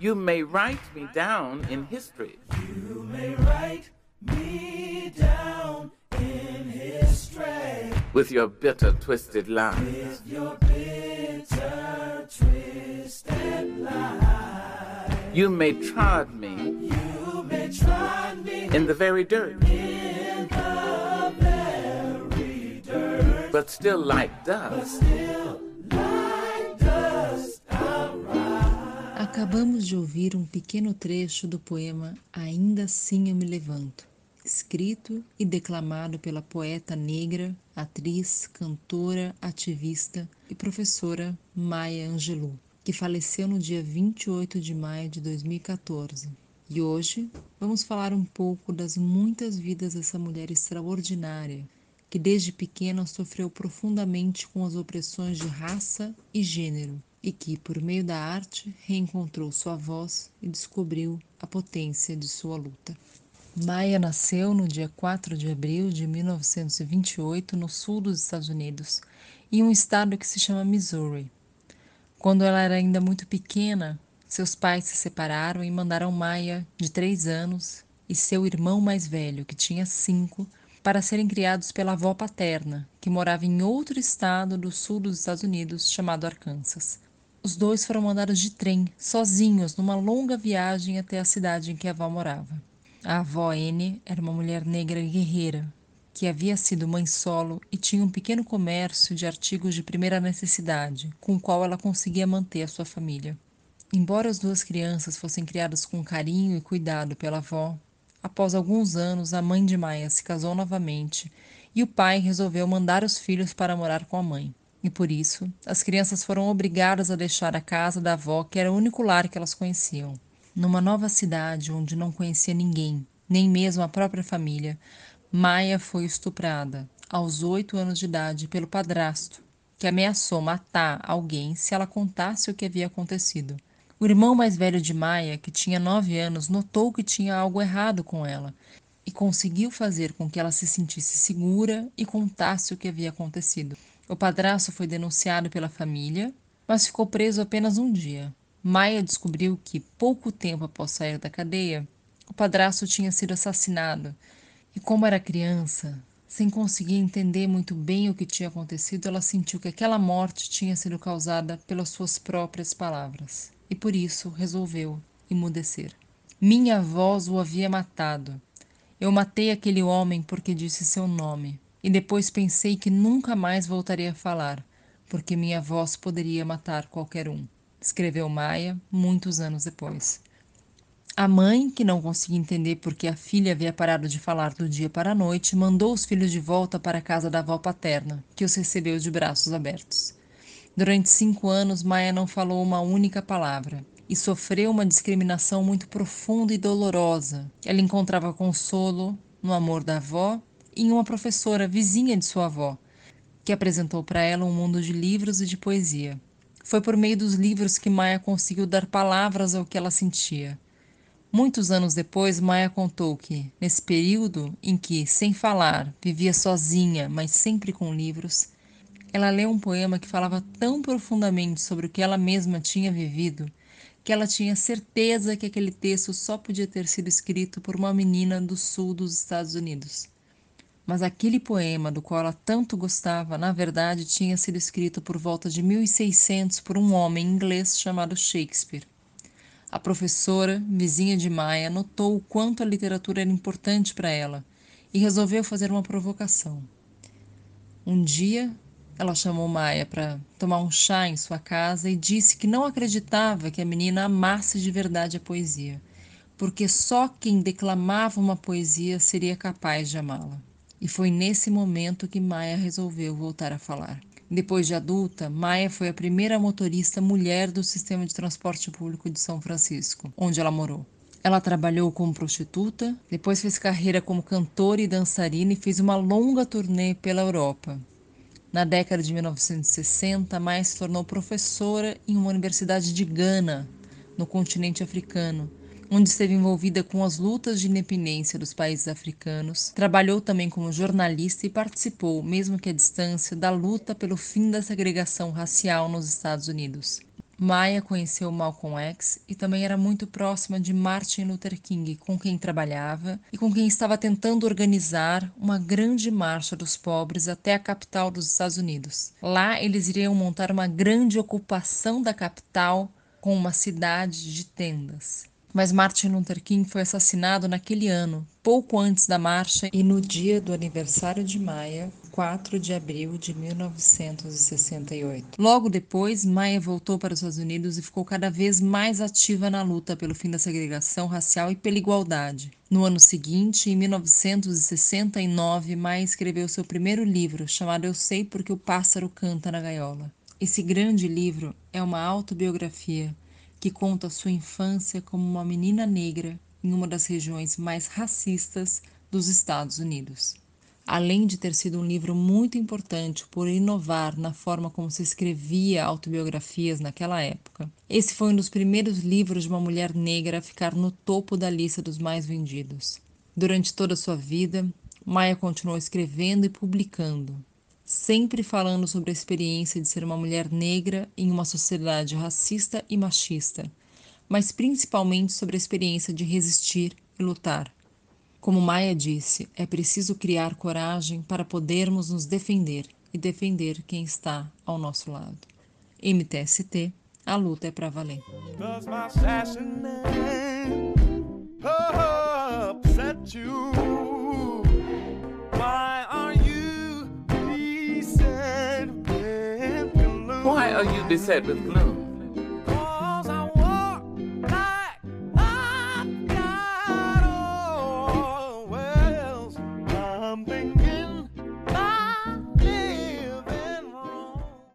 You may write me down in history. You may write me down in history. With your bitter, twisted lies. With your bitter, twisted lies. You may trod me. You may trod me in the very dirt. In the very dirt. But still like dust. But still Acabamos de ouvir um pequeno trecho do poema Ainda Assim Eu Me Levanto, escrito e declamado pela poeta negra, atriz, cantora, ativista e professora Maya Angelou, que faleceu no dia 28 de maio de 2014. E hoje vamos falar um pouco das muitas vidas dessa mulher extraordinária que desde pequena sofreu profundamente com as opressões de raça e gênero e que, por meio da arte, reencontrou sua voz e descobriu a potência de sua luta. Maya nasceu no dia 4 de abril de 1928 no sul dos Estados Unidos, em um estado que se chama Missouri. Quando ela era ainda muito pequena, seus pais se separaram e mandaram Maya, de três anos, e seu irmão mais velho, que tinha cinco, para serem criados pela avó paterna, que morava em outro estado do sul dos Estados Unidos chamado Arkansas. Os dois foram mandados de trem, sozinhos, numa longa viagem até a cidade em que a avó morava. A avó N era uma mulher negra guerreira, que havia sido mãe solo e tinha um pequeno comércio de artigos de primeira necessidade, com o qual ela conseguia manter a sua família. Embora as duas crianças fossem criadas com carinho e cuidado pela avó, após alguns anos a mãe de Maia se casou novamente e o pai resolveu mandar os filhos para morar com a mãe. E por isso, as crianças foram obrigadas a deixar a casa da avó, que era o único lar que elas conheciam. Numa nova cidade onde não conhecia ninguém, nem mesmo a própria família, Maia foi estuprada aos oito anos de idade pelo padrasto, que ameaçou matar alguém se ela contasse o que havia acontecido. O irmão mais velho de Maia, que tinha nove anos, notou que tinha algo errado com ela e conseguiu fazer com que ela se sentisse segura e contasse o que havia acontecido. O padrasto foi denunciado pela família, mas ficou preso apenas um dia. Maia descobriu que, pouco tempo após sair da cadeia, o padrasto tinha sido assassinado. E como era criança, sem conseguir entender muito bem o que tinha acontecido, ela sentiu que aquela morte tinha sido causada pelas suas próprias palavras. E por isso resolveu emudecer. Minha voz o havia matado. Eu matei aquele homem porque disse seu nome e depois pensei que nunca mais voltaria a falar, porque minha voz poderia matar qualquer um, escreveu Maia muitos anos depois. A mãe, que não conseguia entender por que a filha havia parado de falar do dia para a noite, mandou os filhos de volta para a casa da avó paterna, que os recebeu de braços abertos. Durante cinco anos, Maia não falou uma única palavra e sofreu uma discriminação muito profunda e dolorosa. Ela encontrava consolo no amor da avó em uma professora vizinha de sua avó, que apresentou para ela um mundo de livros e de poesia. Foi por meio dos livros que Maia conseguiu dar palavras ao que ela sentia. Muitos anos depois, Maia contou que, nesse período em que, sem falar, vivia sozinha, mas sempre com livros, ela leu um poema que falava tão profundamente sobre o que ela mesma tinha vivido que ela tinha certeza que aquele texto só podia ter sido escrito por uma menina do sul dos Estados Unidos. Mas aquele poema do qual ela tanto gostava, na verdade, tinha sido escrito por volta de 1600 por um homem inglês chamado Shakespeare. A professora, vizinha de Maia, notou o quanto a literatura era importante para ela e resolveu fazer uma provocação. Um dia, ela chamou Maia para tomar um chá em sua casa e disse que não acreditava que a menina amasse de verdade a poesia, porque só quem declamava uma poesia seria capaz de amá-la. E foi nesse momento que Maia resolveu voltar a falar. Depois de adulta, Maia foi a primeira motorista mulher do sistema de transporte público de São Francisco, onde ela morou. Ela trabalhou como prostituta, depois fez carreira como cantora e dançarina e fez uma longa turnê pela Europa. Na década de 1960, Maia se tornou professora em uma universidade de Gana, no continente africano, onde esteve envolvida com as lutas de independência dos países africanos. Trabalhou também como jornalista e participou, mesmo que à distância, da luta pelo fim da segregação racial nos Estados Unidos. Maya conheceu Malcolm X e também era muito próxima de Martin Luther King, com quem trabalhava e com quem estava tentando organizar uma grande marcha dos pobres até a capital dos Estados Unidos. Lá eles iriam montar uma grande ocupação da capital com uma cidade de tendas. Mas Martin Luther King foi assassinado naquele ano, pouco antes da marcha e no dia do aniversário de Maia, 4 de abril de 1968. Logo depois, Maia voltou para os Estados Unidos e ficou cada vez mais ativa na luta pelo fim da segregação racial e pela igualdade. No ano seguinte, em 1969, Maia escreveu seu primeiro livro, chamado Eu Sei Porque o Pássaro Canta na Gaiola. Esse grande livro é uma autobiografia que conta sua infância como uma menina negra em uma das regiões mais racistas dos Estados Unidos. Além de ter sido um livro muito importante por inovar na forma como se escrevia autobiografias naquela época, esse foi um dos primeiros livros de uma mulher negra a ficar no topo da lista dos mais vendidos. Durante toda a sua vida, Maia continuou escrevendo e publicando, sempre falando sobre a experiência de ser uma mulher negra em uma sociedade racista e machista, mas principalmente sobre a experiência de resistir e lutar. Como Maia disse, é preciso criar coragem para podermos nos defender e defender quem está ao nosso lado. MTST, a luta é para valer. Are you beset with gloom?